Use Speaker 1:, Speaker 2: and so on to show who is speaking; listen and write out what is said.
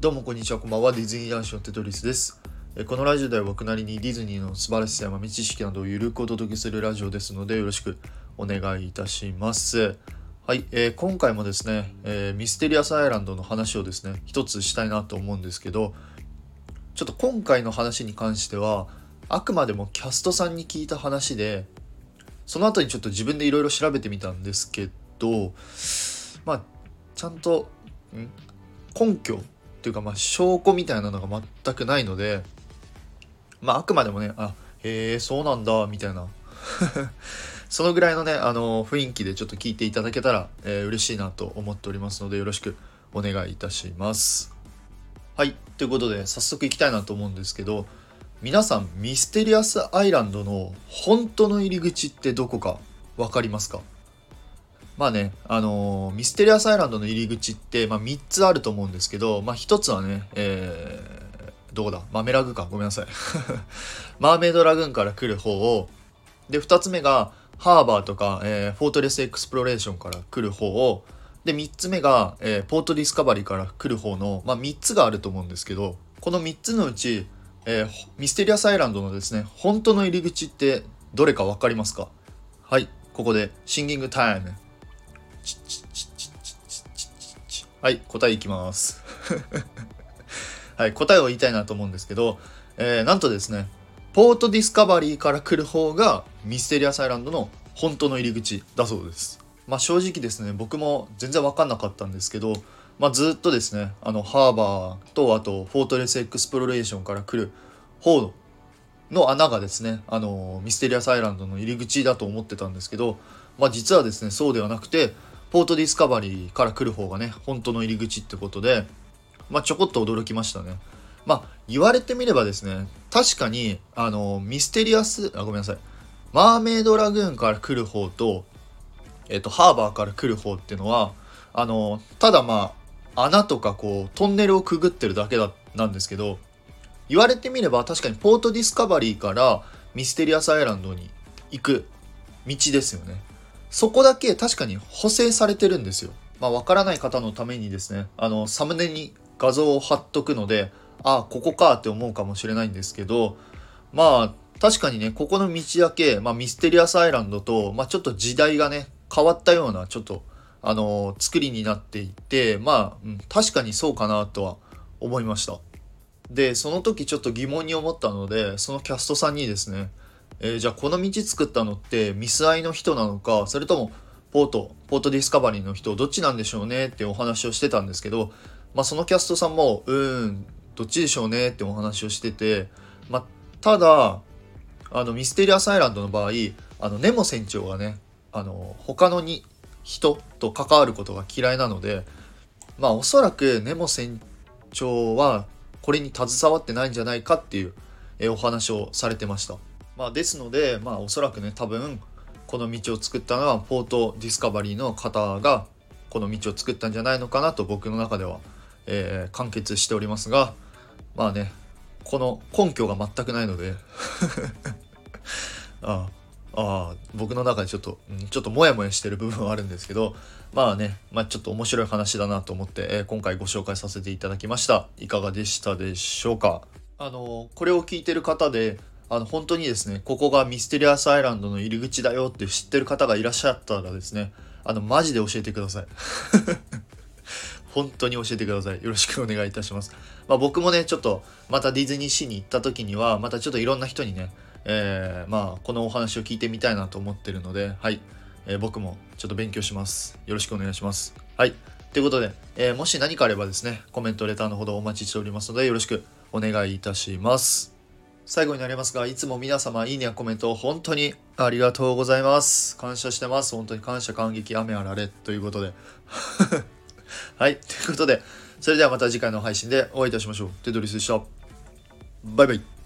Speaker 1: どうもこんにちは、こんばんは。ディズニー男子のテトリスです。このラジオでは僕なりにディズニーの素晴らしさや豆知識などをゆるくお届けするラジオですので、よろしくお願いいたします。はい、えー今回もですね、えーミステリアスアイランドの話をですね、一つしたいなと思うんですけど、ちょっと今回の話に関しては、あくまでもキャストさんに聞いた話で、その後にちょっと自分でいろいろ調べてみたんですけど、まあ、ちゃんと、ん？根拠っていうか、まあ、証拠みたいなのが全くないので、まあ、あくまでもね、あ、へえ、そうなんだ、みたいな。そのぐらいのね、あの、雰囲気でちょっと聞いていただけたら、えー嬉しいなと思っておりますので、よろしくお願いいたします。はい、ということで、早速行きたいなと思うんですけど、皆さん、ミステリアスアイランドの本当の入り口ってどこか分かりますか？まあね、あのーミステリアスアイランドの入り口って、まあ、3つあると思うんですけど、まあ、1つはね、えー、どこだ？マメラグか。ごめんなさい。マーメイドラグーンから来る方を、で、2つ目が、ハーバーとか、えーフォートレスエクスプロレーションから来る方を、で、3つ目が、えーポートディスカバリーから来る方の、まあ、3つがあると思うんですけど、この3つのうち、えーミステリアスアイランドのですね、本当の入り口ってどれか分かりますか？はい、ここでシンキングタイム。はい、答えいきます。はい、答えを言いたいなと思うんですけど、えーなんとですね、ポートディスカバリーから来る方がミステリアスアイランドの本当の入り口だそうです。まあ正直ですね、僕も全然わかんなかったんですけど、まあずっとですね、あのハーバーとあとフォートレスエクスプロレーションから来る方のの穴がですね、あのミステリアスアイランドの入り口だと思ってたんですけど、まあ実はですね、そうではなくて、ポートディスカバリーから来る方がね、本当の入り口ってことで、まあちょこっと驚きましたね。まあ言われてみればですね、確かに、あのミステリアス、あ、ごめんなさい。マーメイドラグーンから来る方と、えっと、ハーバーから来る方っていうのは、あの、ただまあ、穴とかこう、トンネルをくぐってるだけだ、なんですけど、言われてみれば確かにポートディスカバリーからミステリアスアイランドに行く道ですよね。そこだけ確かに補正されてるんですよ。まあわからない方のためにですね、あの、サムネに画像を貼っとくので、ああ、ここかって思うかもしれないんですけど、まあ確かにね、ここの道だけ、まあミステリアスアイランドと、まあちょっと時代がね、変わったような、ちょっと、あの作りになっていて、まあ、うん確かにそうかなとは思いました。でその時ちょっと疑問に思ったのでそのキャストさんにですね、えーじゃあこの道作ったのってミスアイの人なのかそれともポートポートディスカバリーの人どっちなんでしょうねってお話をしてたんですけど、まあ、そのキャストさんもうんどっちでしょうねってお話をしてて、まあ、ただあのミステリアスアイランドの場合あのネモ船長がねあの他のに人と関わることが嫌いなのでまあおそらくネモ船長はこれに携わってないんじゃないかっていう、えお話をされてました。まあ、ですので、まあ、おそらくね多分この道を作ったのはポートディスカバリーの方がこの道を作ったんじゃないのかなと僕の中では、えー完結しておりますがまあねこの根拠が全くないので ああ僕の中でちょっと、うんちょっとモヤモヤしてる部分はあるんですけどまあね、まあ、ちょっと面白い話だなと思って、えー今回ご紹介させていただきました。いかがでしたでしょうか？あのこれを聞いてる方であの本当にですねここがミステリアスアイランドの入り口だよって知ってる方がいらっしゃったらですねあのマジで教えてください。本当に教えてください。よろしくお願いいたします。まあ僕もねちょっとまたディズニーシーに行った時にはまたちょっといろんな人にねえーまあこのお話を聞いてみたいなと思ってるのではい、えー僕もちょっと勉強します。よろしくお願いします。はい。ということで、えーもし何かあればですねコメントレターのほどお待ちしておりますのでよろしくお願いいたします。最後になりますがいつも皆様いいねやコメント本当にありがとうございます。感謝してます。本当に感謝感激雨あられということで。はい。ということでそれではまた次回の配信でお会いいたしましょう。テトリスでした。バイバイ。